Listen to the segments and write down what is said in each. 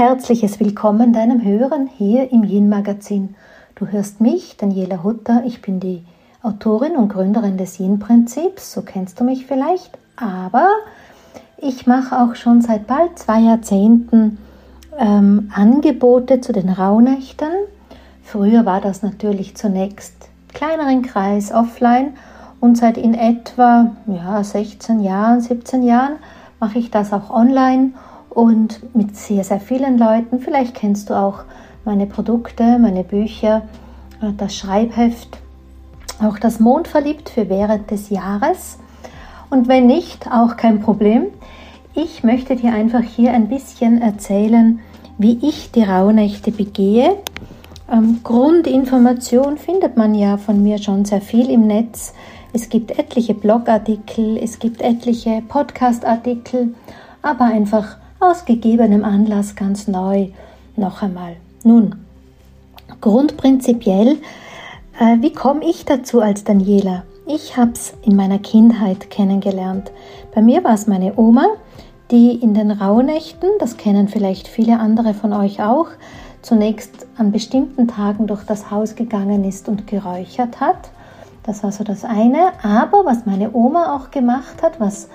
herzliches Willkommen deinem Hören hier im Yin Magazin. Du hörst mich, Daniela Hutter. Ich bin die Autorin und Gründerin des Yin Prinzips. So kennst du mich vielleicht. Aber ich mache auch schon seit bald zwei Jahrzehnten ähm, Angebote zu den Rauhnächten. Früher war das natürlich zunächst kleineren Kreis offline und seit in etwa ja, 16 Jahren, 17 Jahren mache ich das auch online und mit sehr, sehr vielen Leuten. Vielleicht kennst du auch meine Produkte, meine Bücher, äh, das Schreibheft, auch das Mond verliebt für während des Jahres. Und wenn nicht, auch kein Problem. Ich möchte dir einfach hier ein bisschen erzählen, wie ich die Rauhnächte begehe. Ähm, Grundinformation findet man ja von mir schon sehr viel im Netz. Es gibt etliche Blogartikel, es gibt etliche Podcastartikel, aber einfach aus gegebenem Anlass ganz neu noch einmal. Nun, grundprinzipiell, äh, wie komme ich dazu als Daniela? Ich habe es in meiner Kindheit kennengelernt. Bei mir war es meine Oma, die in den Rauhnächten, das kennen vielleicht viele andere von euch auch, zunächst an bestimmten Tagen durch das Haus gegangen ist und geräuchert hat. Das war so das eine. Aber was meine Oma auch gemacht hat, was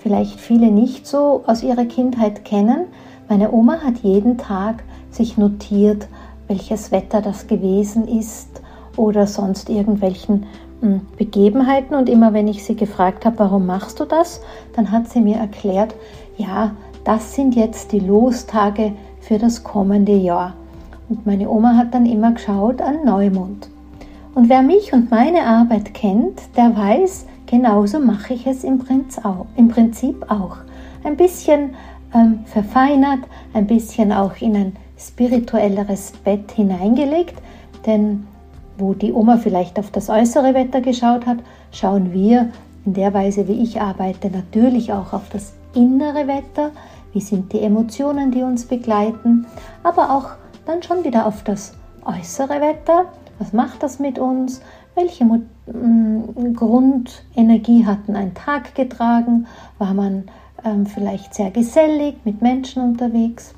vielleicht viele nicht so aus ihrer Kindheit kennen. Meine Oma hat jeden Tag sich notiert, welches Wetter das gewesen ist oder sonst irgendwelchen hm, Begebenheiten. Und immer wenn ich sie gefragt habe, warum machst du das, dann hat sie mir erklärt, ja, das sind jetzt die Lostage für das kommende Jahr. Und meine Oma hat dann immer geschaut an Neumond. Und wer mich und meine Arbeit kennt, der weiß, Genauso mache ich es im Prinzip auch. Ein bisschen ähm, verfeinert, ein bisschen auch in ein spirituelleres Bett hineingelegt, denn wo die Oma vielleicht auf das äußere Wetter geschaut hat, schauen wir in der Weise, wie ich arbeite, natürlich auch auf das innere Wetter, wie sind die Emotionen, die uns begleiten, aber auch dann schon wieder auf das äußere Wetter, was macht das mit uns, welche mm, Grundenergie hatten ein Tag getragen? War man ähm, vielleicht sehr gesellig mit Menschen unterwegs?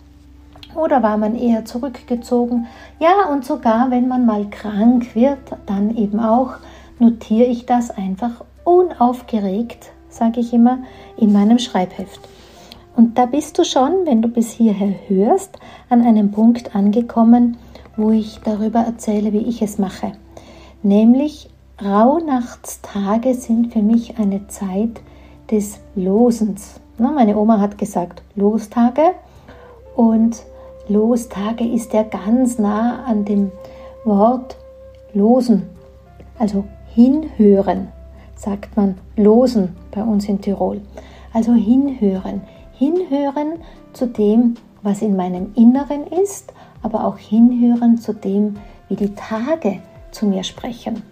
Oder war man eher zurückgezogen? Ja, und sogar wenn man mal krank wird, dann eben auch, notiere ich das einfach unaufgeregt, sage ich immer, in meinem Schreibheft. Und da bist du schon, wenn du bis hierher hörst, an einem Punkt angekommen, wo ich darüber erzähle, wie ich es mache. Nämlich Rauhnachtstage sind für mich eine Zeit des Losens. Meine Oma hat gesagt Lostage und Lostage ist ja ganz nah an dem Wort losen, also hinhören, sagt man losen bei uns in Tirol. Also hinhören, hinhören zu dem, was in meinem Inneren ist, aber auch hinhören zu dem, wie die Tage zu mir sprechen.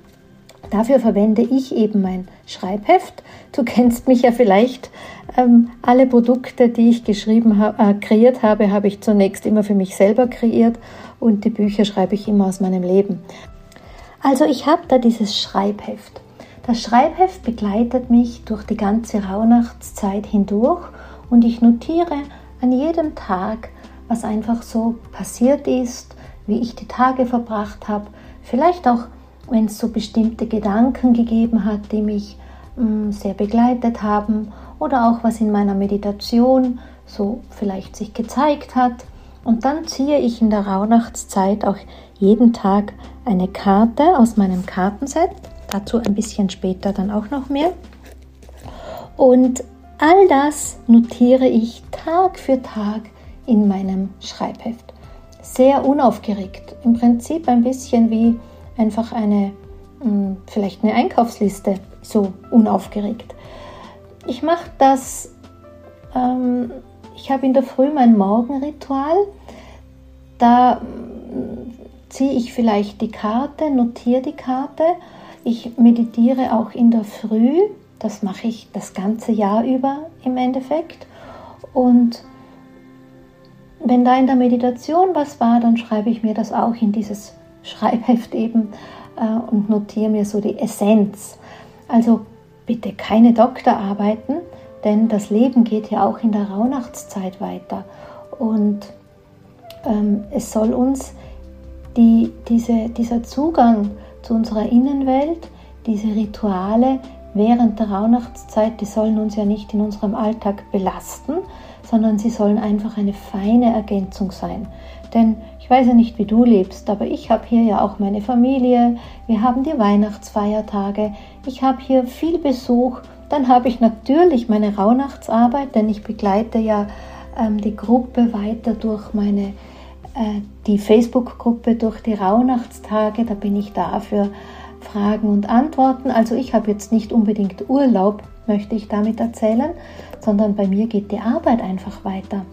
Dafür verwende ich eben mein Schreibheft. Du kennst mich ja vielleicht. Ähm, alle Produkte, die ich geschrieben äh, kreiert habe, habe ich zunächst immer für mich selber kreiert und die Bücher schreibe ich immer aus meinem Leben. Also ich habe da dieses Schreibheft. Das Schreibheft begleitet mich durch die ganze Rauhnachtszeit hindurch und ich notiere an jedem Tag, was einfach so passiert ist, wie ich die Tage verbracht habe, Vielleicht auch, wenn es so bestimmte Gedanken gegeben hat, die mich mh, mm, sehr begleitet haben oder auch was in meiner Meditation so vielleicht sich gezeigt hat. Und dann ziehe ich in der Rauhnachtszeit auch jeden Tag eine Karte aus meinem Kartenset. Dazu ein bisschen später dann auch noch mehr. Und all das notiere ich Tag für Tag in meinem Schreibheft sehr unaufgeregt. Im Prinzip ein bisschen wie einfach eine, hm, vielleicht eine Einkaufsliste, so unaufgeregt. Ich mache das, ähm, ich habe in der Früh mein Morgenritual. Da hm, ziehe ich vielleicht die Karte, notiere die Karte. Ich meditiere auch in der Früh. Das mache ich das ganze Jahr über im Endeffekt. Und wenn da in der Meditation was war, dann schreibe ich mir das auch in dieses Schreibheft eben äh, und notiere mir so die Essenz. Also bitte keine Doktorarbeiten, denn das Leben geht ja auch in der Rauhnachtszeit weiter. Und ähm, es soll uns die, diese, dieser Zugang zu unserer Innenwelt, diese Rituale während der Rauhnachtszeit, die sollen uns ja nicht in unserem Alltag belasten, sondern sie sollen einfach eine feine Ergänzung sein. Denn ich weiß ja nicht, wie du lebst, aber ich habe hier ja auch meine Familie, wir haben die Weihnachtsfeiertage, ich habe hier viel Besuch, dann habe ich natürlich meine Rauhnachtsarbeit, denn ich begleite ja ähm, die Gruppe weiter durch meine äh, die Facebook-Gruppe durch die Rauhnachtstage, da bin ich da für Fragen und Antworten. Also ich habe jetzt nicht unbedingt Urlaub, möchte ich damit erzählen, sondern bei mir geht die Arbeit einfach weiter.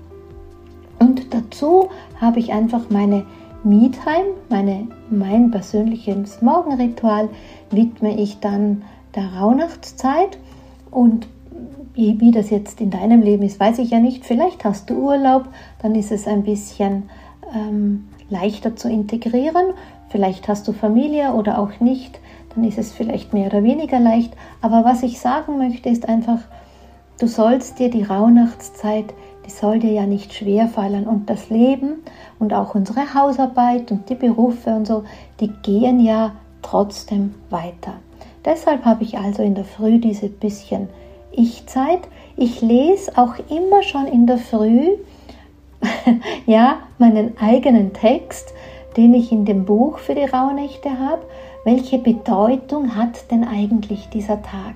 Und dazu habe ich einfach meine Me-Time, meine, mein persönliches Morgenritual widme ich dann der Rauhnachtszeit und wie das jetzt in deinem Leben ist, weiß ich ja nicht. Vielleicht hast du Urlaub, dann ist es ein bisschen ähm, leichter zu integrieren. Vielleicht hast du Familie oder auch nicht, dann ist es vielleicht mehr oder weniger leicht. Aber was ich sagen möchte, ist einfach, du sollst dir die Rauhnachtszeit, die soll dir ja nicht schwer fallen. Und das Leben und auch unsere Hausarbeit und die Berufe und so, die gehen ja trotzdem weiter. Deshalb habe ich also in der Früh diese bisschen Ich-Zeit. Ich lese auch immer schon in der Früh ja, meinen eigenen Text, den ich in dem Buch für die Rauhnächte habe. Welche Bedeutung hat denn eigentlich dieser Tag?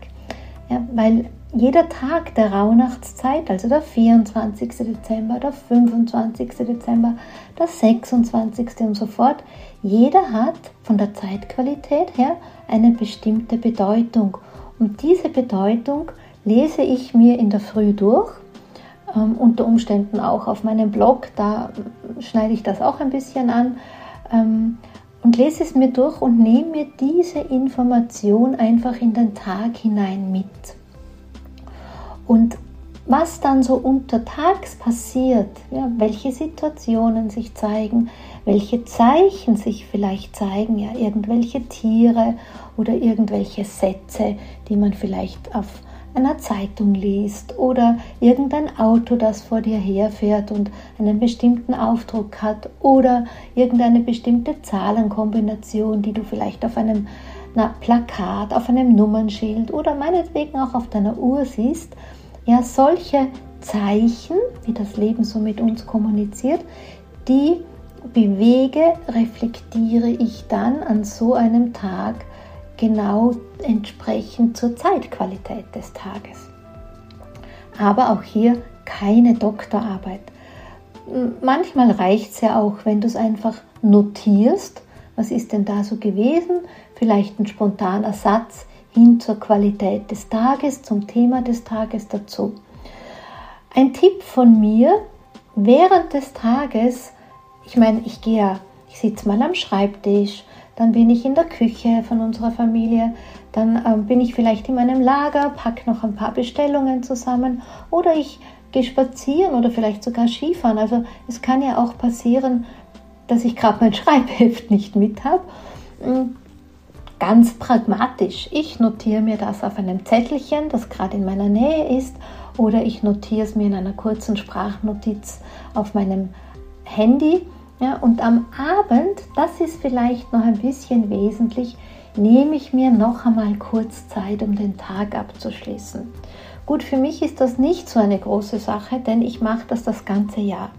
Ja, weil jeder Tag der Rauhnachtszeit, also der 24. Dezember, der 25. Dezember, der 26. und so fort, jeder hat von der Zeitqualität her eine bestimmte Bedeutung. Und diese Bedeutung lese ich mir in der Früh durch ähm, unter Umständen auch auf meinem Blog, da schneide ich das auch ein bisschen an ähm, und lese es mir durch und nehme mir diese Information einfach in den Tag hinein mit. Und was dann so untertags passiert, ja, welche Situationen sich zeigen, welche Zeichen sich vielleicht zeigen, ja, irgendwelche Tiere oder irgendwelche Sätze, die man vielleicht auf einer Zeitung liest oder irgendein Auto, das vor dir herfährt und einen bestimmten Aufdruck hat oder irgendeine bestimmte Zahlenkombination, die du vielleicht auf einem na, Plakat, auf einem Nummernschild oder meinetwegen auch auf deiner Uhr siehst, ja, solche Zeichen, wie das Leben so mit uns kommuniziert, die bewege, reflektiere ich dann an so einem Tag genau entsprechend zur Zeitqualität des Tages. Aber auch hier keine Doktorarbeit. Manchmal reicht es ja auch, wenn du es einfach notierst, was ist denn da so gewesen, vielleicht ein spontaner Satz hin zur Qualität des Tages, zum Thema des Tages dazu. Ein Tipp von mir, während des Tages, ich meine, ich gehe ja, ich sitze mal am Schreibtisch, dann bin ich in der Küche von unserer Familie, dann äh, bin ich vielleicht in meinem Lager, packe noch ein paar Bestellungen zusammen oder ich gehe spazieren oder vielleicht sogar Skifahren. Also es kann ja auch passieren, dass ich gerade mein Schreibheft nicht mit habe. Ganz pragmatisch. Ich notiere mir das auf einem Zettelchen, das gerade in meiner Nähe ist, oder ich notiere es mir in einer kurzen Sprachnotiz auf meinem Handy ja, und am Abend, das ist vielleicht noch ein bisschen wesentlich, nehme ich mir noch einmal kurz Zeit, um den Tag abzuschließen. Gut, für mich ist das nicht so eine große Sache, denn ich mache das das ganze Jahr.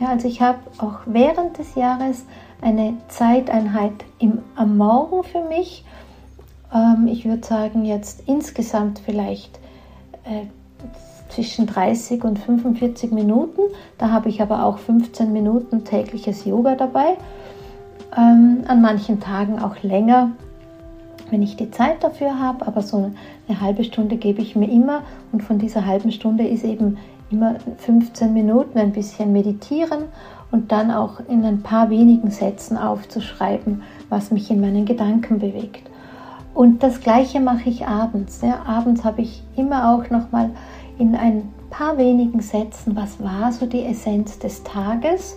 Ja, also ich habe auch während des Jahres eine Zeiteinheit im, am Morgen für mich. Ähm, ich würde sagen, jetzt insgesamt vielleicht äh, zwischen 30 und 45 Minuten. Da habe ich aber auch 15 Minuten tägliches Yoga dabei. Ähm, an manchen Tagen auch länger, wenn ich die Zeit dafür habe. Aber so eine halbe Stunde gebe ich mir immer. Und von dieser halben Stunde ist eben immer 15 Minuten ein bisschen meditieren und dann auch in ein paar wenigen Sätzen aufzuschreiben, was mich in meinen Gedanken bewegt. Und das gleiche mache ich abends. Ja. Abends habe ich immer auch nochmal in ein paar wenigen Sätzen, was war so die Essenz des Tages,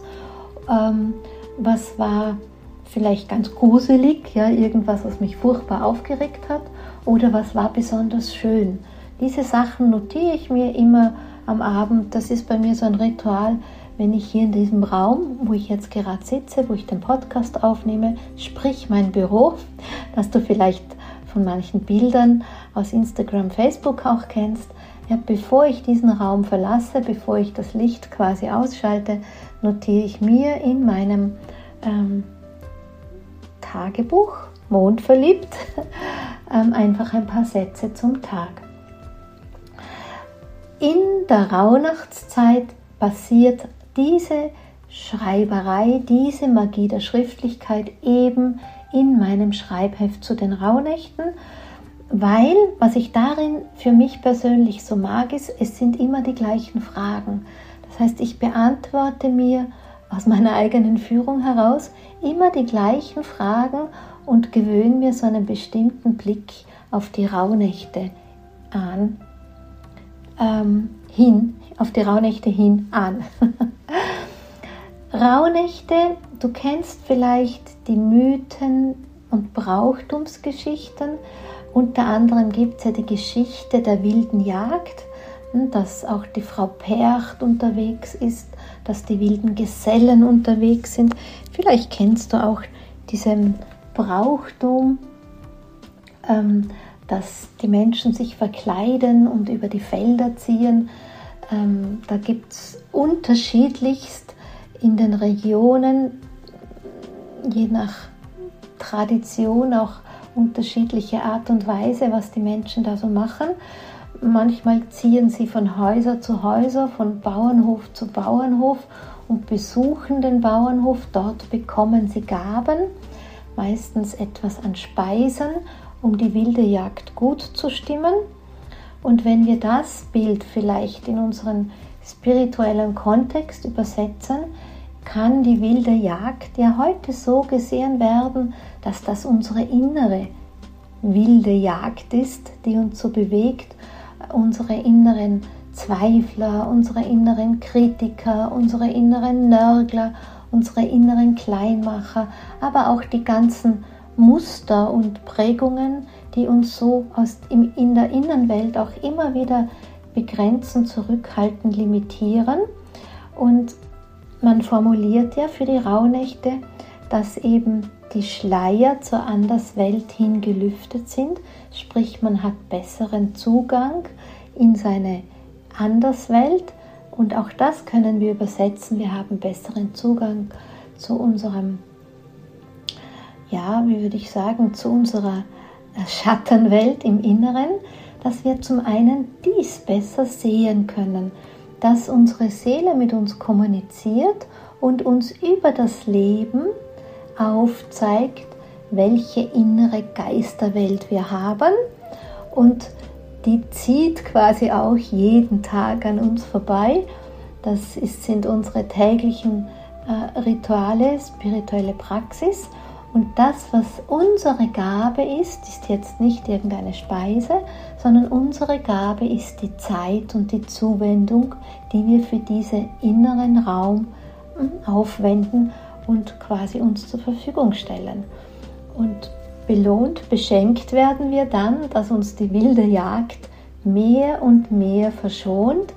ähm, was war vielleicht ganz gruselig, ja, irgendwas, was mich furchtbar aufgeregt hat, oder was war besonders schön. Diese Sachen notiere ich mir immer am Abend. Das ist bei mir so ein Ritual, wenn ich hier in diesem Raum, wo ich jetzt gerade sitze, wo ich den Podcast aufnehme, sprich mein Büro, das du vielleicht von manchen Bildern aus Instagram, Facebook auch kennst. Ja, bevor ich diesen Raum verlasse, bevor ich das Licht quasi ausschalte, notiere ich mir in meinem ähm, Tagebuch, mondverliebt, ähm, einfach ein paar Sätze zum Tag. In der Rauhnachtszeit passiert diese Schreiberei, diese Magie der Schriftlichkeit eben in meinem Schreibheft zu den Rauhnächten, weil was ich darin für mich persönlich so mag, ist, es sind immer die gleichen Fragen. Das heißt, ich beantworte mir aus meiner eigenen Führung heraus immer die gleichen Fragen und gewöhne mir so einen bestimmten Blick auf die Rauhnächte an, ähm, hin, auf die Rauhnächte hin an. Rauhnächte, du kennst vielleicht die Mythen und Brauchtumsgeschichten. Unter anderem gibt es ja die Geschichte der wilden Jagd, hm, dass auch die Frau Percht unterwegs ist, dass die wilden Gesellen unterwegs sind. Vielleicht kennst du auch diesen Brauchtum, ähm, dass die Menschen sich verkleiden und über die Felder ziehen. Ähm, da gibt es unterschiedlichst in den Regionen, je nach Tradition auch unterschiedliche Art und Weise, was die Menschen da so machen. Manchmal ziehen sie von Häuser zu Häuser, von Bauernhof zu Bauernhof und besuchen den Bauernhof. Dort bekommen sie Gaben, meistens etwas an Speisen, um die wilde Jagd gut zu stimmen. Und wenn wir das Bild vielleicht in unseren spirituellen Kontext übersetzen, kann die wilde Jagd ja heute so gesehen werden, dass das unsere innere wilde Jagd ist, die uns so bewegt, unsere inneren Zweifler, unsere inneren Kritiker, unsere inneren Nörgler, unsere inneren Kleinmacher, aber auch die ganzen Muster und Prägungen, die uns so aus, in der Innenwelt auch immer wieder begrenzen, zurückhalten, limitieren. Und man formuliert ja für die Rauhnächte, dass eben die Schleier zur Anderswelt hin gelüftet sind, sprich man hat besseren Zugang in seine Anderswelt. Und auch das können wir übersetzen, wir haben besseren Zugang zu unserem, ja, wie würde ich sagen, zu unserer Schattenwelt im Inneren, dass wir zum einen dies besser sehen können, dass unsere Seele mit uns kommuniziert und uns über das Leben aufzeigt, welche innere Geisterwelt wir haben und die zieht quasi auch jeden Tag an uns vorbei. Das sind unsere täglichen äh, Rituale, spirituelle Praxis und das, was unsere Gabe ist, ist jetzt nicht irgendeine Speise, sondern unsere Gabe ist die Zeit und die Zuwendung, die wir für diesen inneren Raum aufwenden und quasi uns zur Verfügung stellen. Und belohnt, beschenkt werden wir dann, dass uns die wilde Jagd mehr und mehr verschont.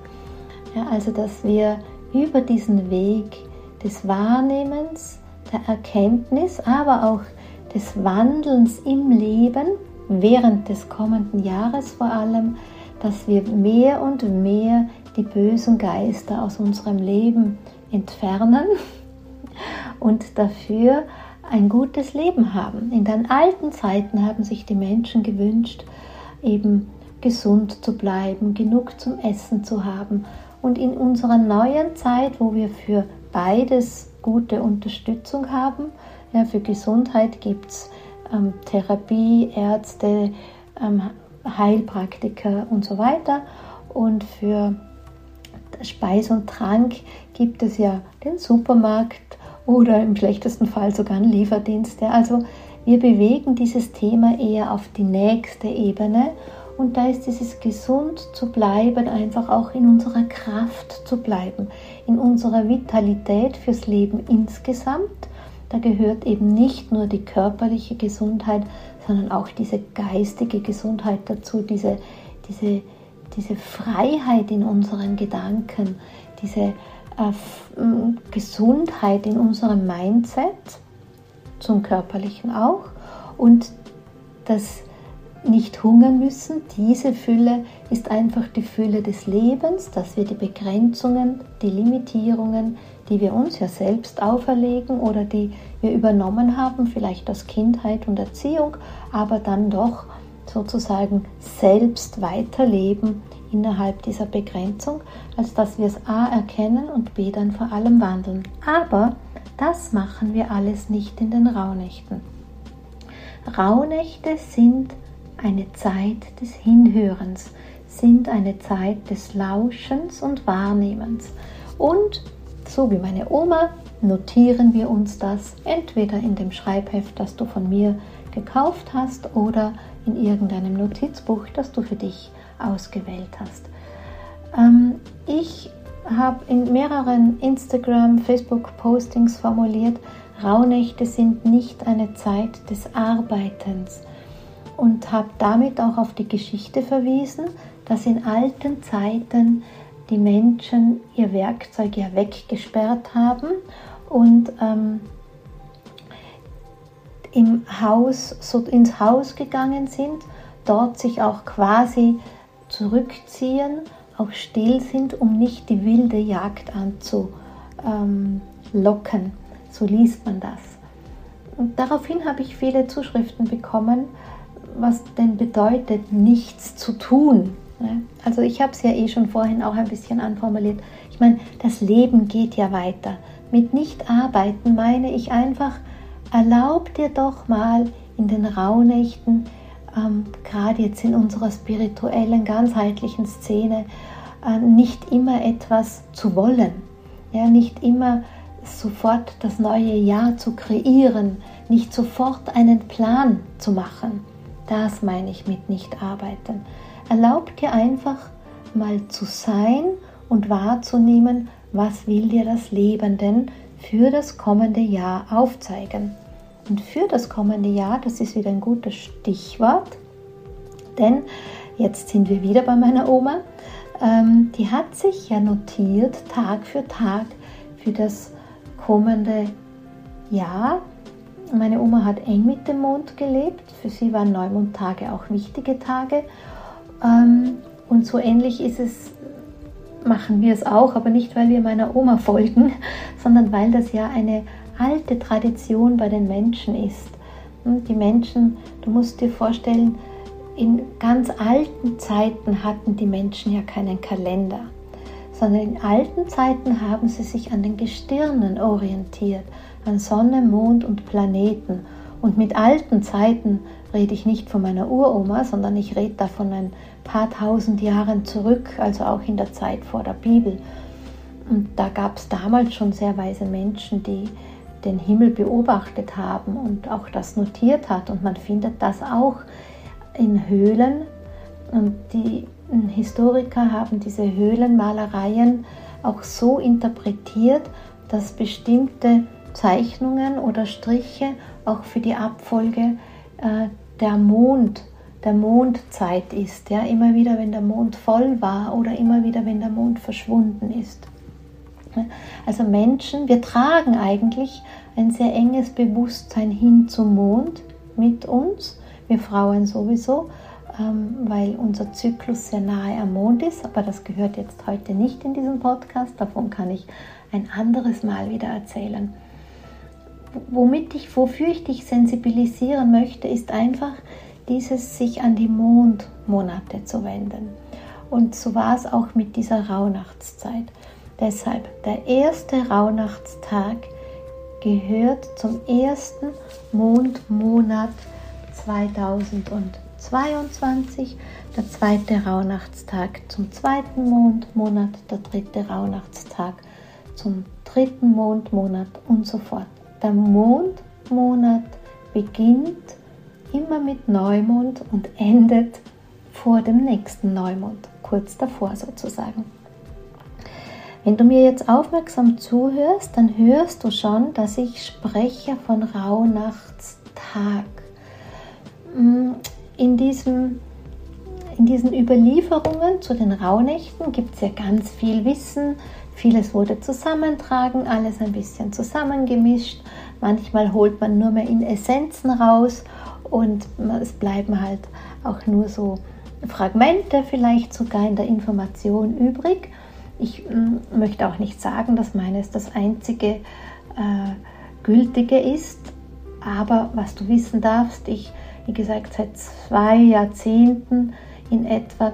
Ja, also dass wir über diesen Weg des Wahrnehmens, der Erkenntnis, aber auch des Wandelns im Leben während des kommenden Jahres vor allem, dass wir mehr und mehr die bösen Geister aus unserem Leben entfernen und dafür ein gutes Leben haben. In den alten Zeiten haben sich die Menschen gewünscht, eben gesund zu bleiben, genug zum Essen zu haben. Und in unserer neuen Zeit, wo wir für beides gute Unterstützung haben. Ja, für Gesundheit gibt es ähm, Therapie, Ärzte, ähm, Heilpraktiker und so weiter. Und für Speis und Trank gibt es ja den Supermarkt oder im schlechtesten Fall sogar einen Lieferdienst. Ja. Also wir bewegen dieses Thema eher auf die nächste Ebene und da ist dieses gesund zu bleiben, einfach auch in unserer Kraft zu bleiben, in unserer Vitalität fürs Leben insgesamt. Da gehört eben nicht nur die körperliche Gesundheit, sondern auch diese geistige Gesundheit dazu, diese, diese, diese Freiheit in unseren Gedanken, diese äh, Gesundheit in unserem Mindset, zum körperlichen auch, und das nicht hungern müssen. Diese Fülle ist einfach die Fülle des Lebens, dass wir die Begrenzungen, die Limitierungen, die wir uns ja selbst auferlegen oder die wir übernommen haben, vielleicht aus Kindheit und Erziehung, aber dann doch sozusagen selbst weiterleben innerhalb dieser Begrenzung, als dass wir es a erkennen und b dann vor allem wandeln. Aber das machen wir alles nicht in den Rauhnächten. Rauhnächte sind eine Zeit des Hinhörens, sind eine Zeit des Lauschens und Wahrnehmens. Und so wie meine Oma notieren wir uns das entweder in dem Schreibheft, das du von mir gekauft hast, oder in irgendeinem Notizbuch, das du für dich ausgewählt hast. Ähm, ich habe in mehreren Instagram, Facebook-Postings formuliert, Rauhnächte sind nicht eine Zeit des Arbeitens und habe damit auch auf die Geschichte verwiesen, dass in alten Zeiten die Menschen ihr Werkzeug ja weggesperrt haben und ähm, im Haus, so ins Haus gegangen sind, dort sich auch quasi zurückziehen, auch still sind, um nicht die wilde Jagd anzulocken. Ähm, so liest man das. Und daraufhin habe ich viele Zuschriften bekommen, was denn bedeutet, nichts zu tun. Also ich habe es ja eh schon vorhin auch ein bisschen anformuliert. Ich meine, das Leben geht ja weiter. Mit nicht arbeiten meine ich einfach, erlaub dir doch mal in den Rauhnächten, ähm, gerade jetzt in unserer spirituellen, ganzheitlichen Szene, äh, nicht immer etwas zu wollen. Ja, nicht immer sofort das neue Jahr zu kreieren, nicht sofort einen Plan zu machen. Das meine ich mit nicht arbeiten. Erlaub dir einfach mal zu sein und wahrzunehmen, was will dir das Leben denn für das kommende Jahr aufzeigen. Und für das kommende Jahr, das ist wieder ein gutes Stichwort, denn jetzt sind wir wieder bei meiner Oma, ähm, die hat sich ja notiert, Tag für Tag, für das kommende Jahr. Meine Oma hat eng mit dem Mond gelebt, für sie waren Neumondtage auch wichtige Tage. Ähm, und so ähnlich ist es, machen wir es auch, aber nicht, weil wir meiner Oma folgen, sondern weil das ja eine alte Tradition bei den Menschen ist. Und die Menschen, du musst dir vorstellen, in ganz alten Zeiten hatten die Menschen ja keinen Kalender, sondern in alten Zeiten haben sie sich an den Gestirnen orientiert, an Sonne, Mond und Planeten. Und mit alten Zeiten rede ich nicht von meiner Uroma, sondern ich rede da von ein paar tausend Jahren zurück, also auch in der Zeit vor der Bibel. Und da gab es damals schon sehr weise Menschen, die den Himmel beobachtet haben und auch das notiert hat. Und man findet das auch in Höhlen. Und die Historiker haben diese Höhlenmalereien auch so interpretiert, dass bestimmte Zeichnungen oder Striche auch für die Abfolge äh, der Mond, der Mondzeit ist. Ja, immer wieder, wenn der Mond voll war oder immer wieder, wenn der Mond verschwunden ist. Also Menschen, wir tragen eigentlich ein sehr enges Bewusstsein hin zum Mond mit uns, wir Frauen sowieso, ähm, weil unser Zyklus sehr nahe am Mond ist, aber das gehört jetzt heute nicht in diesem Podcast, davon kann ich ein anderes Mal wieder erzählen. Womit ich, wofür ich dich sensibilisieren möchte, ist einfach dieses sich an die Mondmonate zu wenden. Und so war es auch mit dieser Rauhnachtszeit. Deshalb, der erste Rauhnachtstag gehört zum ersten Mondmonat 2022, der zweite Rauhnachtstag zum zweiten Mondmonat, der dritte Rauhnachtstag zum dritten Mondmonat und so fort. Der Mondmonat beginnt immer mit Neumond und endet vor dem nächsten Neumond, kurz davor sozusagen. Wenn du mir jetzt aufmerksam zuhörst, dann hörst du schon, dass ich spreche von Rauhnachtstag. Mm, in, diesem, in diesen Überlieferungen zu den Rauhnächten gibt es ja ganz viel Wissen. Vieles wurde zusammentragen, alles ein bisschen zusammengemischt. Manchmal holt man nur mehr in Essenzen raus und es bleiben halt auch nur so Fragmente vielleicht sogar in der Information übrig. Ich mm, möchte auch nicht sagen, dass meines das einzige äh, gültige ist, aber was du wissen darfst, ich, wie gesagt, seit zwei Jahrzehnten in etwa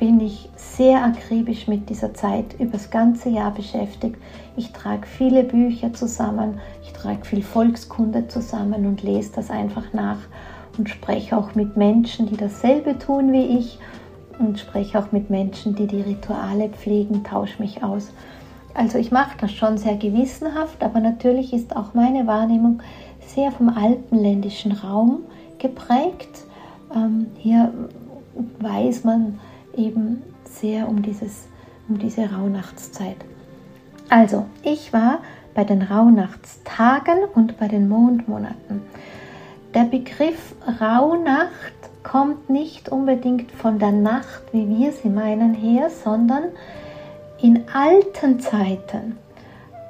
bin ich sehr akribisch mit dieser Zeit übers ganze Jahr beschäftigt. Ich trage viele Bücher zusammen, ich trage viel Volkskunde zusammen und lese das einfach nach und spreche auch mit Menschen, die dasselbe tun wie ich und spreche auch mit Menschen, die die Rituale pflegen, tausche mich aus. Also ich mache das schon sehr gewissenhaft, aber natürlich ist auch meine Wahrnehmung sehr vom alpenländischen Raum geprägt. Ähm, hier weiß man eben sehr um, dieses, um diese Rauhnachtszeit. Also, ich war bei den Rauhnachtstagen und bei den Mondmonaten. Der Begriff Rauhnacht kommt nicht unbedingt von der Nacht, wie wir sie meinen, her, sondern in alten Zeiten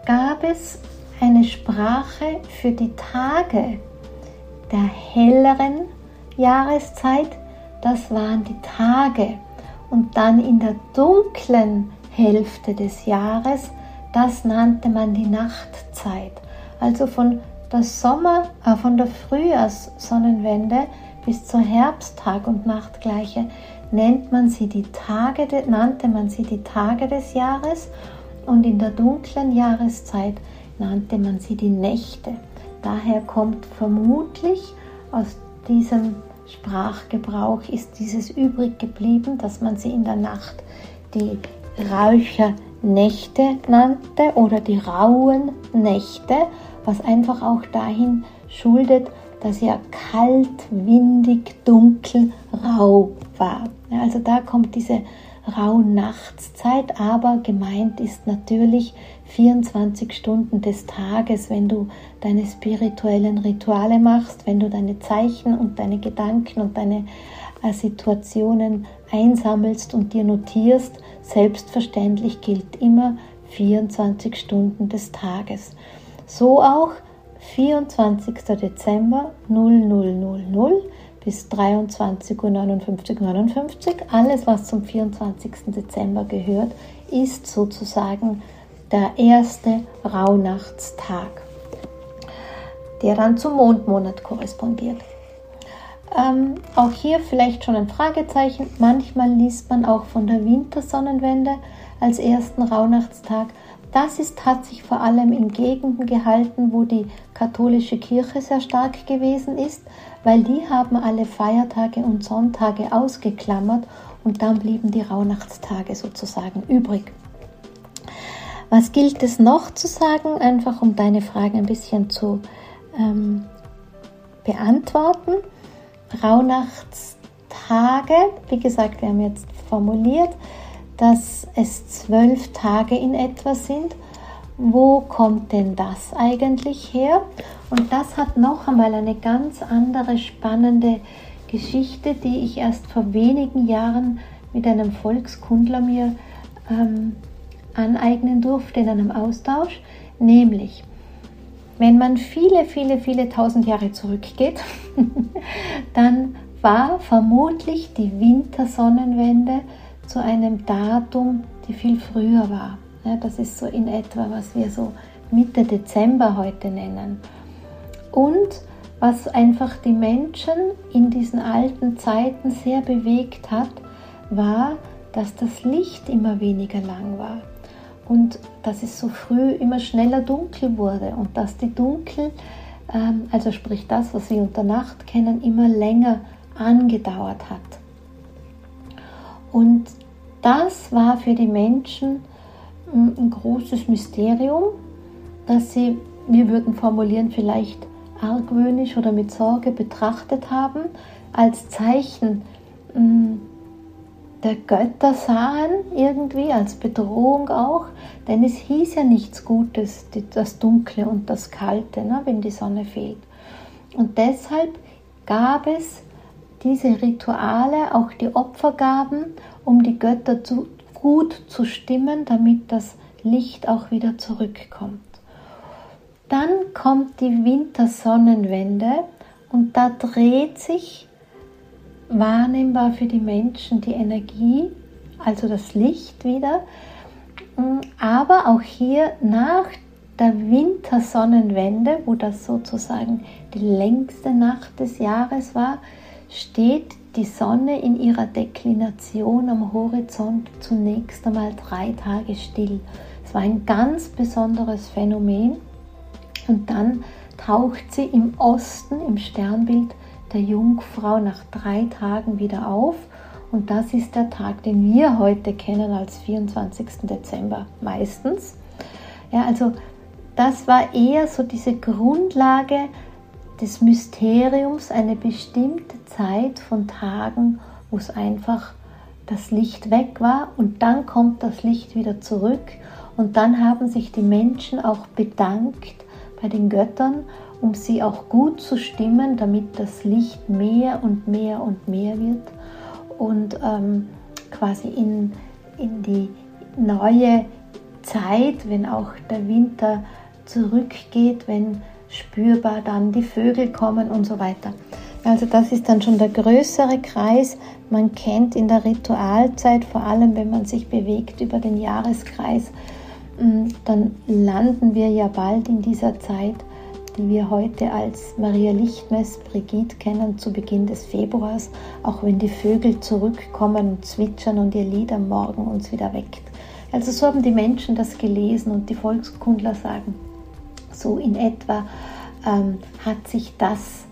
gab es eine Sprache für die Tage der helleren Jahreszeit, das waren die Tage. Und dann in der dunklen Hälfte des Jahres, das nannte man die Nachtzeit. Also von der Sommer, äh, von der Frühjahrssonnenwende bis zur Herbsttag- und Nachtgleiche nennt man sie die Tage, nannte man sie die Tage des Jahres und in der dunklen Jahreszeit nannte man sie die Nächte. Daher kommt vermutlich aus diesem Sprachgebrauch ist dieses übrig geblieben, dass man sie in der Nacht die Räuchernächte nannte oder die rauen Nächte was einfach auch dahin schuldet, dass ja kalt, windig, dunkel, rau war. Also da kommt diese Rauhnachtszeit, aber gemeint ist natürlich 24 Stunden des Tages, wenn du deine spirituellen Rituale machst, wenn du deine Zeichen und deine Gedanken und deine äh, Situationen einsammelst und dir notierst. Selbstverständlich gilt immer 24 Stunden des Tages. So auch 24. Dezember 0000 bis 23.59 Uhr. 59. Alles, was zum 24. Dezember gehört, ist sozusagen der erste Rauhnachtstag, der dann zum Mondmonat korrespondiert. Ähm, auch hier vielleicht schon ein Fragezeichen. Manchmal liest man auch von der Wintersonnenwende als ersten Rauhnachtstag. Das ist, hat sich vor allem in Gegenden gehalten, wo die katholische Kirche sehr stark gewesen ist, weil die haben alle Feiertage und Sonntage ausgeklammert und dann blieben die Rauhnachtstage sozusagen übrig. Was gilt es noch zu sagen, einfach um deine Fragen ein bisschen zu ähm, beantworten? Rauhnachtstage, wie gesagt, wir haben jetzt formuliert, dass es zwölf Tage in etwa sind. Wo kommt denn das eigentlich her? Und das hat noch einmal eine ganz andere spannende Geschichte, die ich erst vor wenigen Jahren mit einem Volkskundler mir ähm, aneignen durfte in einem Austausch, nämlich wenn man viele, viele, viele tausend Jahre zurückgeht, dann war vermutlich die Wintersonnenwende zu einem Datum, die viel früher war. Ja, das ist so in etwa, was wir so Mitte Dezember heute nennen. Und was einfach die Menschen in diesen alten Zeiten sehr bewegt hat, war, dass das Licht immer weniger lang war und dass es so früh immer schneller dunkel wurde und dass die Dunkel, ähm, also sprich das, was wir unter Nacht kennen, immer länger angedauert hat. Und das war für die Menschen hm, ein großes Mysterium, dass sie, wir würden formulieren, vielleicht argwöhnisch oder mit Sorge betrachtet haben, als Zeichen hm, der Götter sahen, irgendwie als Bedrohung auch, denn es hieß ja nichts Gutes, das Dunkle und das Kalte, ne, wenn die Sonne fehlt. Und deshalb gab es diese Rituale, auch die Opfergaben, um die Götter zu, gut zu stimmen, damit das Licht auch wieder zurückkommt. Dann kommt die Wintersonnenwende und da dreht sich wahrnehmbar für die Menschen die Energie, also das Licht wieder. Aber auch hier nach der Wintersonnenwende, wo das sozusagen die längste Nacht des Jahres war, steht die Sonne in ihrer Deklination am Horizont zunächst einmal drei Tage still. Es war ein ganz besonderes Phänomen. Und dann taucht sie im Osten im Sternbild der Jungfrau nach drei Tagen wieder auf. Und das ist der Tag, den wir heute kennen als 24. Dezember meistens. Ja, also das war eher so diese Grundlage des Mysteriums, eine bestimmte Zeit von Tagen, wo es einfach das Licht weg war und dann kommt das Licht wieder zurück und dann haben sich die Menschen auch bedankt bei den Göttern, um sie auch gut zu stimmen, damit das Licht mehr und mehr und mehr wird und ähm, quasi in, in die neue Zeit, wenn auch der Winter zurückgeht, wenn spürbar dann die Vögel kommen und so weiter. Also das ist dann schon der größere Kreis. Man kennt in der Ritualzeit, vor allem wenn man sich bewegt über den Jahreskreis, mm, dann landen wir ja bald in dieser Zeit, die wir heute als Maria Lichtmess Brigitte kennen, zu Beginn des Februars, auch wenn die Vögel zurückkommen und zwitschern und ihr Lied am Morgen uns wieder weckt. Also so haben die Menschen das gelesen und die Volkskundler sagen, so in etwa ähm, hat sich das,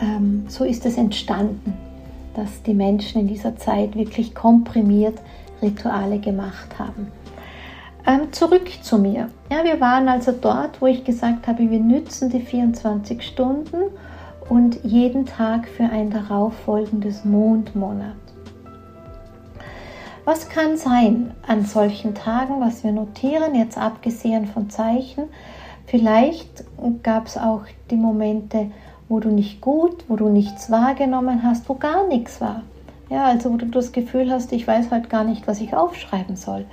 ähm, so ist es entstanden, dass die Menschen in dieser Zeit wirklich komprimiert Rituale gemacht haben. Ähm, zurück zu mir. Ja, wir waren also dort, wo ich gesagt habe, wir nützen die 24 Stunden und jeden Tag für ein darauffolgendes Mondmonat. Was kann sein an solchen Tagen, was wir notieren, jetzt abgesehen von Zeichen? Vielleicht gab es auch die Momente, wo du nicht gut, wo du nichts wahrgenommen hast, wo gar nichts war. Ja, also wo du das Gefühl hast, ich weiß heute gar nicht, was ich aufschreiben soll.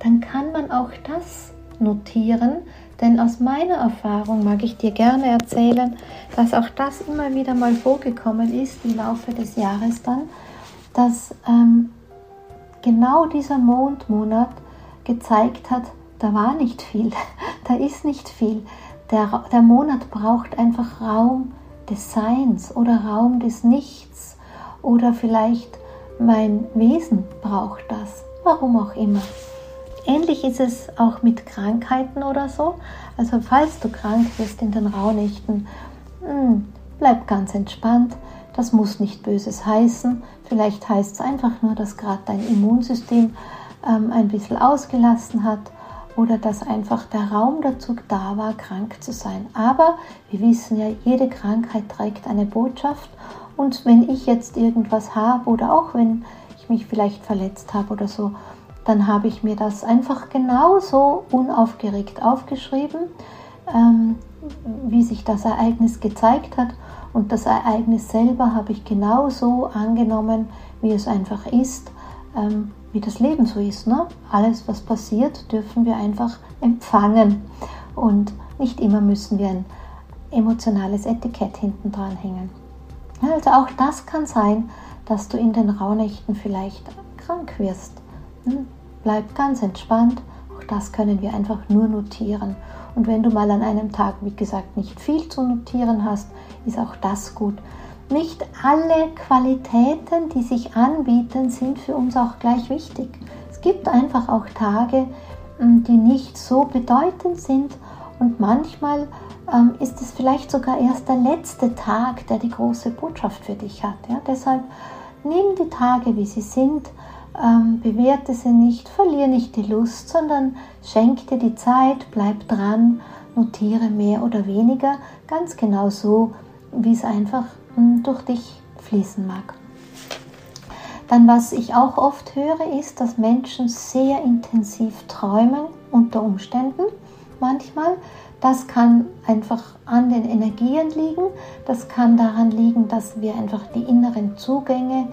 Dann kann man auch das notieren, denn aus meiner Erfahrung mag ich dir gerne erzählen, dass auch das immer wieder mal vorgekommen ist im Laufe des Jahres dann, dass ähm, genau dieser Mondmonat gezeigt hat, da war nicht viel, da ist nicht viel. Der, der Monat braucht einfach Raum des Seins oder Raum des Nichts oder vielleicht mein Wesen braucht das, warum auch immer. Ähnlich ist es auch mit Krankheiten oder so. Also falls du krank wirst in den Rauhnächten, hm, bleib ganz entspannt. Das muss nicht Böses heißen. Vielleicht heißt es einfach nur, dass gerade dein Immunsystem ähm, ein bisschen ausgelassen hat oder dass einfach der Raum dazu da war, krank zu sein. Aber wir wissen ja, jede Krankheit trägt eine Botschaft und wenn ich jetzt irgendwas habe oder auch wenn ich mich vielleicht verletzt habe oder so, dann habe ich mir das einfach genauso unaufgeregt aufgeschrieben, ähm, wie sich das Ereignis gezeigt hat. Und das Ereignis selber habe ich genauso angenommen, wie es einfach ist. Ähm, wie das Leben so ist. Ne? Alles, was passiert, dürfen wir einfach empfangen. Und nicht immer müssen wir ein emotionales Etikett hinten dran hängen. Also auch das kann sein, dass du in den Rauhnächten vielleicht krank wirst. Hm? Bleib ganz entspannt. Auch das können wir einfach nur notieren. Und wenn du mal an einem Tag, wie gesagt, nicht viel zu notieren hast, ist auch das gut. Nicht alle Qualitäten, die sich anbieten, sind für uns auch gleich wichtig. Es gibt einfach auch Tage, ähm, die nicht so bedeutend sind und manchmal ähm, ist es vielleicht sogar erst der letzte Tag, der die große Botschaft für dich hat. Ja? Deshalb nimm die Tage, wie sie sind, ähm, bewerte sie nicht, verliere nicht die Lust, sondern schenk dir die Zeit, bleib dran, notiere mehr oder weniger, ganz genau so, wie es einfach durch dich fließen mag. Dann, was ich auch oft höre, ist, dass Menschen sehr intensiv träumen unter Umständen. Manchmal, das kann einfach an den Energien liegen. Das kann daran liegen, dass wir einfach die inneren Zugänge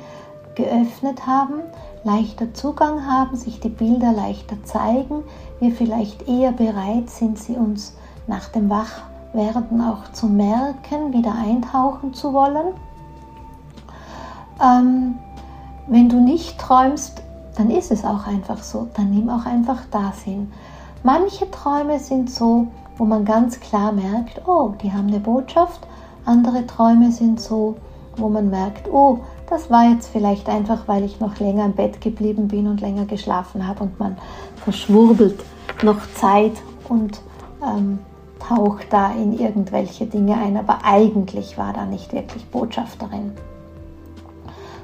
geöffnet haben, leichter Zugang haben, sich die Bilder leichter zeigen, wir vielleicht eher bereit sind, sie uns nach dem Wachwerden auch zu merken, wieder eintauchen zu wollen. Ähm, wenn du nicht träumst, dann ist es auch einfach so. Dann nimm auch einfach das hin. Manche Träume sind so, wo man ganz klar merkt, oh, die haben eine Botschaft. Andere Träume sind so, wo man merkt, oh, das war jetzt vielleicht einfach, weil ich noch länger im Bett geblieben bin und länger geschlafen habe und man verschwurbelt noch Zeit und ähm, taucht da in irgendwelche Dinge ein, aber eigentlich war da nicht wirklich Botschaft darin.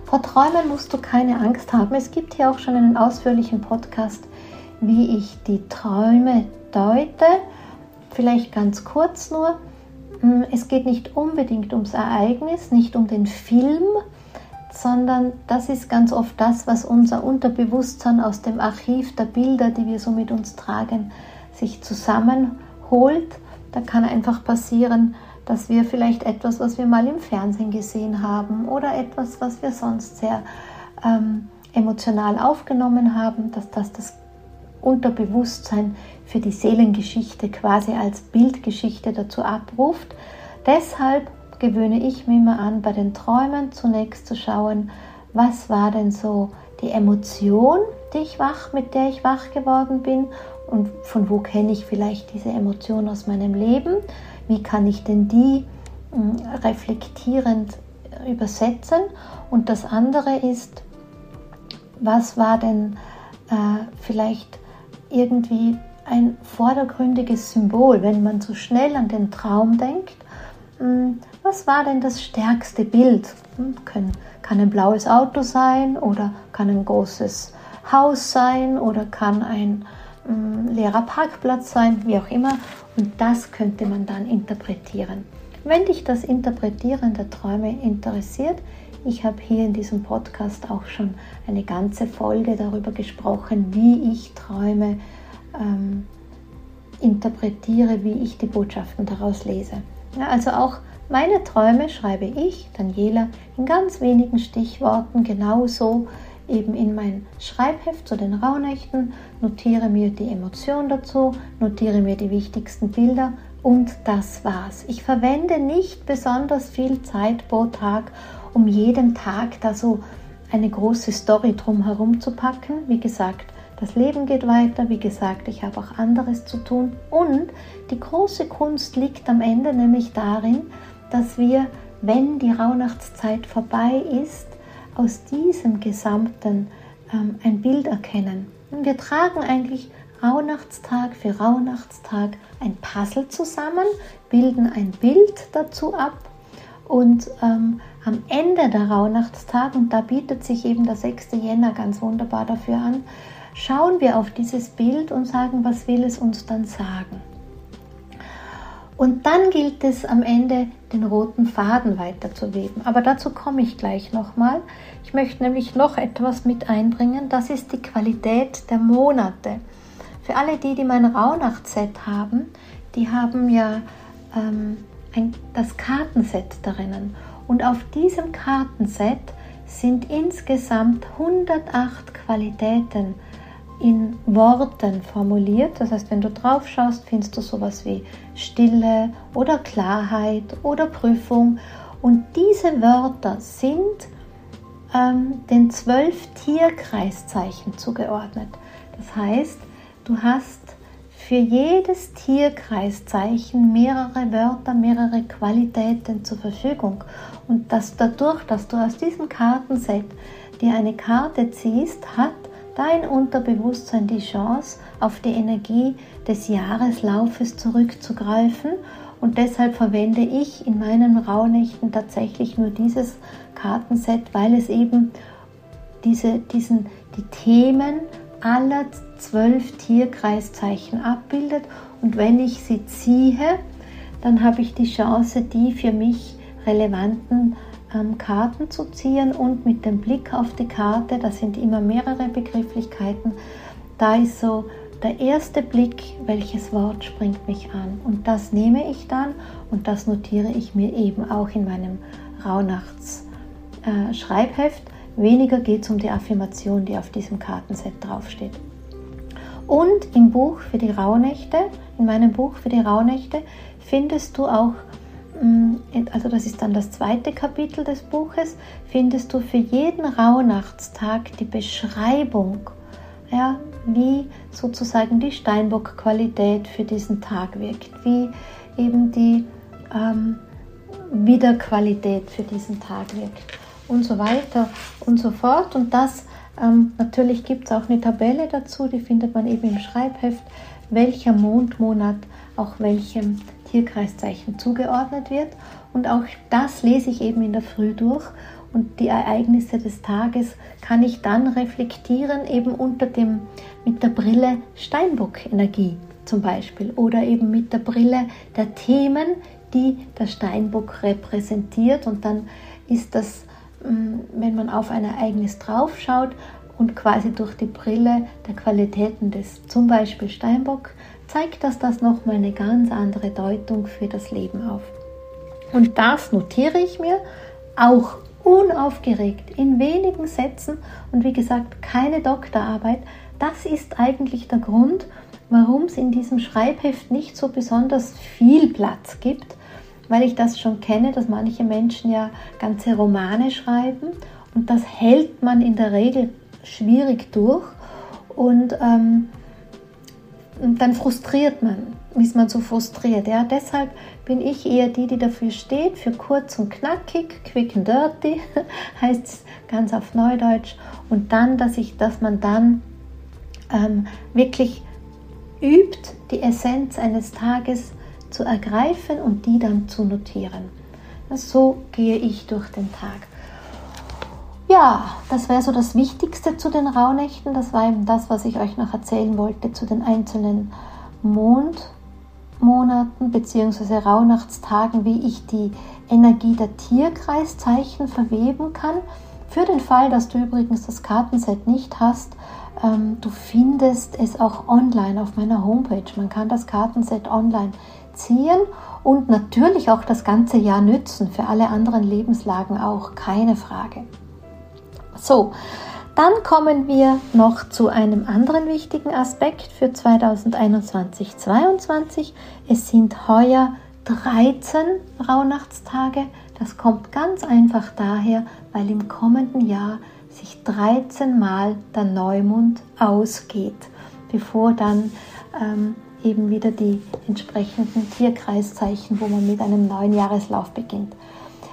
Vor Träumen musst du keine Angst haben. Es gibt hier auch schon einen ausführlichen Podcast, wie ich die Träume deute. Vielleicht ganz kurz nur. Hm, es geht nicht unbedingt ums Ereignis, nicht um den Film, sondern das ist ganz oft das, was unser Unterbewusstsein aus dem Archiv der Bilder, die wir so mit uns tragen, sich zusammenholt. Da kann einfach passieren, dass wir vielleicht etwas, was wir mal im Fernsehen gesehen haben oder etwas, was wir sonst sehr ähm, emotional aufgenommen haben, dass das das Unterbewusstsein für die Seelengeschichte quasi als Bildgeschichte dazu abruft. Deshalb gewöhne ich mir immer an, bei den Träumen zunächst zu schauen, was war denn so die Emotion, die ich wach, mit der ich wach geworden bin und von wo kenne ich vielleicht diese Emotion aus meinem Leben wie kann ich denn die hm, reflektierend übersetzen. Und das andere ist, was war denn äh, vielleicht irgendwie ein vordergründiges Symbol, wenn man so schnell an den Traum denkt. Hm, was war denn das stärkste Bild? Hm, kann, kann ein blaues Auto sein oder kann ein großes Haus sein oder kann ein leerer Parkplatz sein, wie auch immer. Und das könnte man dann interpretieren. Wenn dich das Interpretieren der Träume interessiert, ich habe hier in diesem Podcast auch schon eine ganze Folge darüber gesprochen, wie ich Träume ähm, interpretiere, wie ich die Botschaften daraus lese. Ja, also auch meine Träume schreibe ich, Daniela, in ganz wenigen Stichworten genauso eben in mein Schreibheft zu den Rauhnächten, notiere mir die Emotion dazu, notiere mir die wichtigsten Bilder und das war's. Ich verwende nicht besonders viel Zeit pro Tag, um jeden Tag da so eine große Story drumherum zu packen. Wie gesagt, das Leben geht weiter. Wie gesagt, ich habe auch anderes zu tun. Und die große Kunst liegt am Ende nämlich darin, dass wir, wenn die Rauhnachtszeit vorbei ist, aus diesem Gesamten ähm, ein Bild erkennen. Und wir tragen eigentlich Rauhnachtstag für Rauhnachtstag ein Puzzle zusammen, bilden ein Bild dazu ab und ähm, am Ende der Rauhnachtstag, und da bietet sich eben der 6. Jänner ganz wunderbar dafür an, schauen wir auf dieses Bild und sagen, was will es uns dann sagen. Und dann gilt es am Ende, den roten Faden weiterzuweben. Aber dazu komme ich gleich nochmal. Ich möchte nämlich noch etwas mit einbringen. Das ist die Qualität der Monate. Für alle die, die mein Rauhnacht-Set haben, die haben ja ähm, ein, das Kartenset drinnen. Und auf diesem Kartenset sind insgesamt 108 Qualitäten in Worten formuliert. Das heißt, wenn du drauf schaust, findest du sowas wie Stille oder Klarheit oder Prüfung. Und diese Wörter sind ähm, den zwölf Tierkreiszeichen zugeordnet. Das heißt, du hast für jedes Tierkreiszeichen mehrere Wörter, mehrere Qualitäten zur Verfügung. Und dass dadurch, dass du aus diesem Kartenset dir eine Karte ziehst, hat dein Unterbewusstsein die Chance, auf die Energie des Jahreslaufes zurückzugreifen. Und deshalb verwende ich in meinen Rauhnächten tatsächlich nur dieses Kartenset, weil es eben diese, diesen, die Themen aller zwölf Tierkreiszeichen abbildet. Und wenn ich sie ziehe, dann habe ich die Chance, die für mich relevanten Karten zu ziehen und mit dem Blick auf die Karte, da sind immer mehrere Begrifflichkeiten, da ist so der erste Blick, welches Wort springt mich an. Und das nehme ich dann und das notiere ich mir eben auch in meinem Rauhnachts äh, weniger geht es um die Affirmation, die auf diesem Kartenset draufsteht. Und im Buch für die Rauhnächte, in meinem Buch für die Rauhnächte, findest du auch, also das ist dann das zweite Kapitel des Buches, findest du für jeden Rauhnachtstag die Beschreibung, ja, wie sozusagen die Steinbock-Qualität für diesen Tag wirkt, wie eben die ähm, Wiederqualität für diesen Tag wirkt und so weiter und so fort. Und das ähm, natürlich gibt es auch eine Tabelle dazu, die findet man eben im Schreibheft, welcher Mondmonat auch welchem Tierkreiszeichen zugeordnet wird. Und auch das lese ich eben in der Früh durch. Und die Ereignisse des Tages kann ich dann reflektieren, eben unter dem, mit der Brille Steinbock-Energie zum Beispiel oder eben mit der Brille der Themen, die der Steinbock repräsentiert. Und dann ist das, mm, wenn man auf ein Ereignis draufschaut und quasi durch die Brille der Qualitäten des zum Beispiel Steinbock, zeigt das das nochmal eine ganz andere Deutung für das Leben auf. Und das notiere ich mir auch unaufgeregt in wenigen Sätzen und wie gesagt keine Doktorarbeit. Das ist eigentlich der Grund, warum es in diesem Schreibheft nicht so besonders viel Platz gibt, weil ich das schon kenne, dass manche Menschen ja ganze Romane schreiben und das hält man in der Regel schwierig durch und, ähm, dann frustriert man, ist man so frustriert. Ja, deshalb bin ich eher die, die dafür steht, für kurz und knackig, quick and dirty, heißt es ganz auf Neudeutsch. Und dann, dass ich, dass man dann ähm, wirklich übt, die Essenz eines Tages zu ergreifen und die dann zu notieren. So gehe ich durch den Tag. Ja, das wäre so das Wichtigste zu den Rauhnächten. Das war eben das, was ich euch noch erzählen wollte zu den einzelnen Mondmonaten bzw. Rauhnachtstagen, wie ich die Energie der Tierkreiszeichen verweben kann. Für den Fall, dass du übrigens das Kartenset nicht hast, ähm, du findest es auch online auf meiner Homepage. Man kann das Kartenset online ziehen und natürlich auch das ganze Jahr nützen, für alle anderen Lebenslagen auch, keine Frage. So, dann kommen wir noch zu einem anderen wichtigen Aspekt für 2021-22. Es sind heuer 13 Rauhnachtstage. Das kommt ganz einfach daher, weil im kommenden Jahr sich 13 Mal der Neumond ausgeht, bevor dann ähm, eben wieder die entsprechenden Tierkreiszeichen, wo man mit einem neuen Jahreslauf beginnt.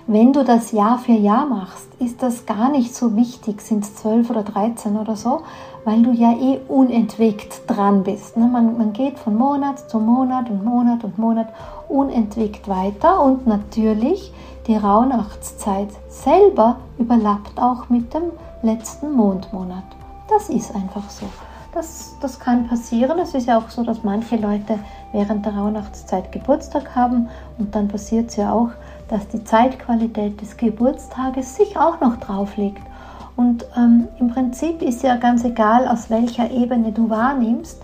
Wenn du das Jahr für Jahr machst, ist das gar nicht so wichtig, sind es 12 oder 13 oder so, weil du ja eh unentwegt dran bist. Ne? Man, man geht von Monat zu Monat und Monat und Monat unentwegt weiter und natürlich die Rauhnachtszeit selber überlappt auch mit dem letzten Mondmonat. Das ist einfach so. Das, das kann passieren. Es ist ja auch so, dass manche Leute während der Rauhnachtszeit Geburtstag haben und dann passiert es ja auch, dass die Zeitqualität des Geburtstages sich auch noch drauflegt. Und ähm, im Prinzip ist ja ganz egal, aus welcher Ebene du wahrnimmst,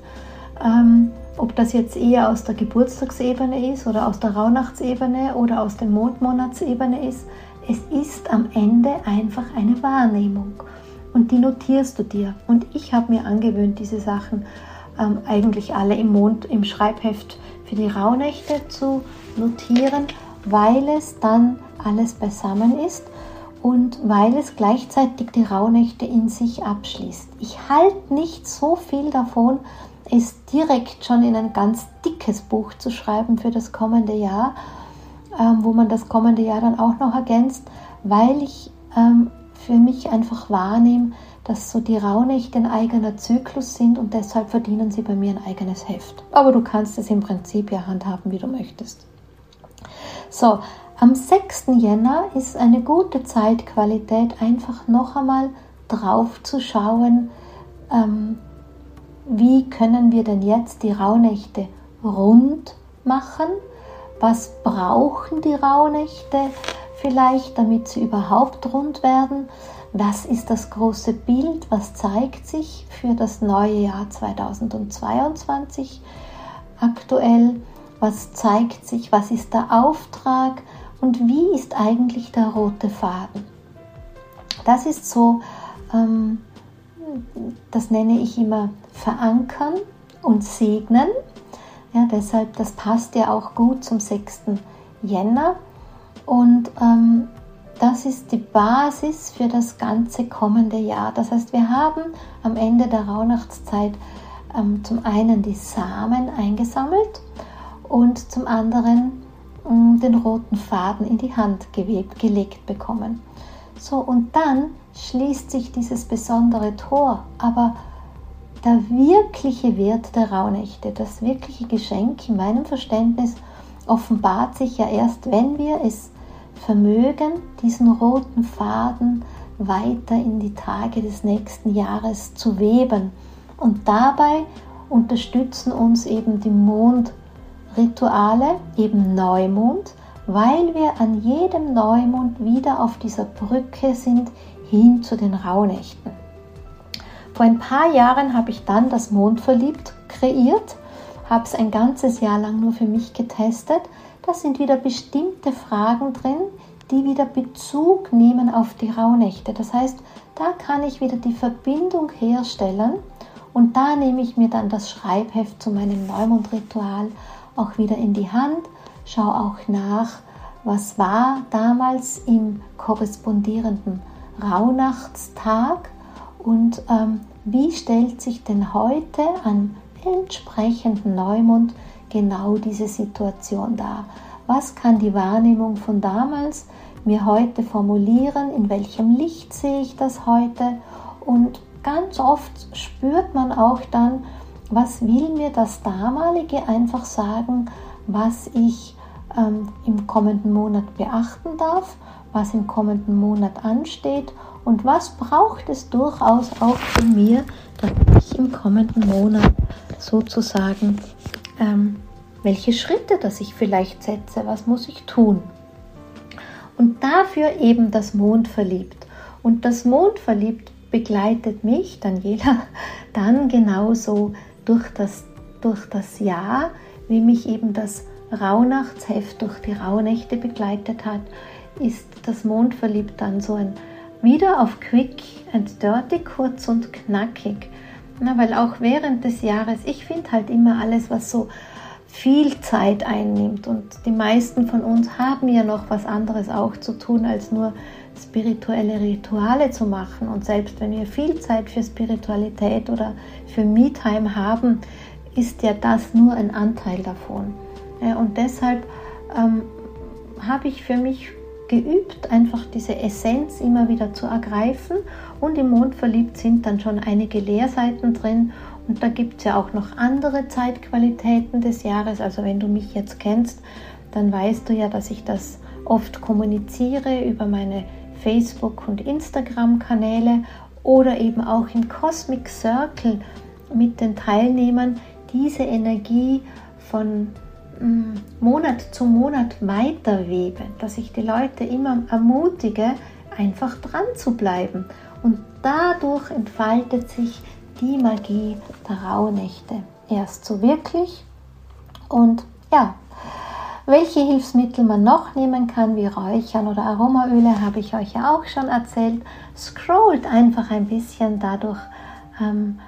ähm, ob das jetzt eher aus der Geburtstagsebene ist oder aus der Rauhnachtsebene oder aus der Mondmonatsebene ist. Es ist am Ende einfach eine Wahrnehmung und die notierst du dir. Und ich habe mir angewöhnt, diese Sachen ähm, eigentlich alle im Mond, im Schreibheft für die Rauhnächte zu notieren, weil es dann alles beisammen ist und weil es gleichzeitig die Rauhnächte in sich abschließt. Ich halte nicht so viel davon, es direkt schon in ein ganz dickes Buch zu schreiben für das kommende Jahr, ähm, wo man das kommende Jahr dann auch noch ergänzt, weil ich ähm, für mich einfach wahrnehme, dass so die Rauhnächte ein eigener Zyklus sind und deshalb verdienen sie bei mir ein eigenes Heft. Aber du kannst es im Prinzip ja handhaben, wie du möchtest. So, am 6. Jänner ist eine gute Zeitqualität, einfach noch einmal drauf zu schauen, ähm, wie können wir denn jetzt die Rauhnächte rund machen? Was brauchen die Rauhnächte vielleicht, damit sie überhaupt rund werden? Was ist das große Bild? Was zeigt sich für das neue Jahr 2022 aktuell? Was zeigt sich, was ist der Auftrag und wie ist eigentlich der rote Faden. Das ist so, ähm, das nenne ich immer verankern und segnen. Ja, deshalb, das passt ja auch gut zum 6. Jänner. Und ähm, das ist die Basis für das ganze kommende Jahr. Das heißt, wir haben am Ende der Rauhnachtszeit ähm, zum einen die Samen eingesammelt und zum anderen ähm, den roten Faden in die Hand gewebt, gelegt bekommen. So, und dann schließt sich dieses besondere Tor, aber der wirkliche Wert der Rauhnächte, das wirkliche Geschenk in meinem Verständnis offenbart sich ja erst, wenn wir es vermögen, diesen roten Faden weiter in die Tage des nächsten Jahres zu weben. Und dabei unterstützen uns eben die Mondrituale, eben Neumond, weil wir an jedem Neumond wieder auf dieser Brücke sind hin zu den Rauhnächten. Vor ein paar Jahren habe ich dann das Mondverliebt kreiert, habe es ein ganzes Jahr lang nur für mich getestet. Da sind wieder bestimmte Fragen drin, die wieder Bezug nehmen auf die Rauhnächte. Das heißt, da kann ich wieder die Verbindung herstellen und da nehme ich mir dann das Schreibheft zu meinem Neumondritual auch wieder in die Hand, schaue auch nach, was war damals im korrespondierenden Rauhnachtstag und ähm, wie stellt sich denn heute an entsprechenden Neumond genau diese Situation dar? Was kann die Wahrnehmung von damals mir heute formulieren? In welchem Licht sehe ich das heute? Und ganz oft spürt man auch dann, was will mir das damalige einfach sagen, was ich ähm, im kommenden Monat beachten darf, was im kommenden Monat ansteht und was braucht es durchaus auch von mir, dass ich im kommenden Monat sozusagen, ähm, welche Schritte, dass ich vielleicht setze, was muss ich tun. Und dafür eben das Mond verliebt. Und das Mond verliebt begleitet mich, Daniela, dann genauso durch das, durch das Jahr, wie mich eben das Rauhnachtsheft durch die Rauhnächte begleitet hat, ist das Mond verliebt dann so ein wieder auf quick and dirty, kurz und knackig. Na, weil auch während des Jahres, ich finde halt immer alles, was so viel Zeit einnimmt und die meisten von uns haben ja noch was anderes auch zu tun, als nur spirituelle Rituale zu machen. Und selbst wenn wir viel Zeit für Spiritualität oder für Me-Time haben, ist ja das nur ein Anteil davon. Und deshalb ähm, habe ich für mich geübt, einfach diese Essenz immer wieder zu ergreifen. Und im Mond verliebt sind dann schon einige Leerseiten drin. Und da gibt es ja auch noch andere Zeitqualitäten des Jahres. Also wenn du mich jetzt kennst, dann weißt du ja, dass ich das oft kommuniziere über meine Facebook- und Instagram-Kanäle oder eben auch im Cosmic Circle mit den Teilnehmern diese Energie von Mm, Monat zu Monat weiterwebe, dass ich die Leute immer ermutige, einfach dran zu bleiben. Und dadurch entfaltet sich die Magie der Rauhnächte erst so wirklich. Und ja, welche Hilfsmittel man noch nehmen kann, wie Räuchern oder Aromaöle, habe ich euch ja auch schon erzählt. Scrollt einfach ein bisschen dadurch ähm,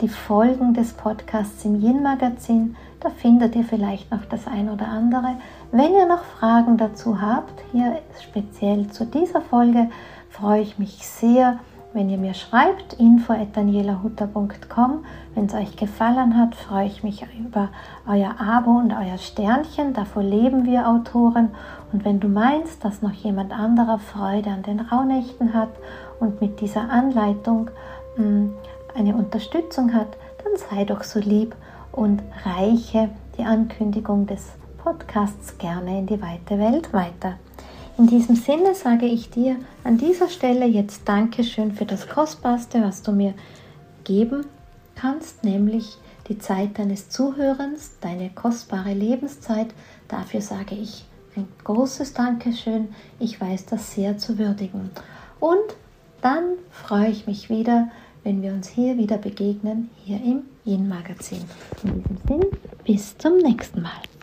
die Folgen des Podcasts im Yin-Magazin da findet ihr vielleicht noch das ein oder andere. Wenn ihr noch Fragen dazu habt, hier speziell zu dieser Folge, freue ich mich sehr, wenn ihr mir schreibt, info.danielahutter.com. Wenn es euch gefallen hat, freue ich mich über euer Abo und euer Sternchen. Davor leben wir Autoren. Und wenn du meinst, dass noch jemand anderer Freude an den Rauhnächten hat und mit dieser Anleitung mh, hm, eine Unterstützung hat, dann sei doch so lieb und reiche die Ankündigung des Podcasts gerne in die weite Welt weiter. In diesem Sinne sage ich dir an dieser Stelle jetzt Dankeschön für das Kostbarste, was du mir geben kannst, nämlich die Zeit deines Zuhörens, deine kostbare Lebenszeit. Dafür sage ich ein großes Dankeschön. Ich weiß das sehr zu würdigen. Und dann freue ich mich wieder, wenn wir uns hier wieder begegnen, hier im Yin Magazin. In diesem Sinn, bis zum nächsten Mal.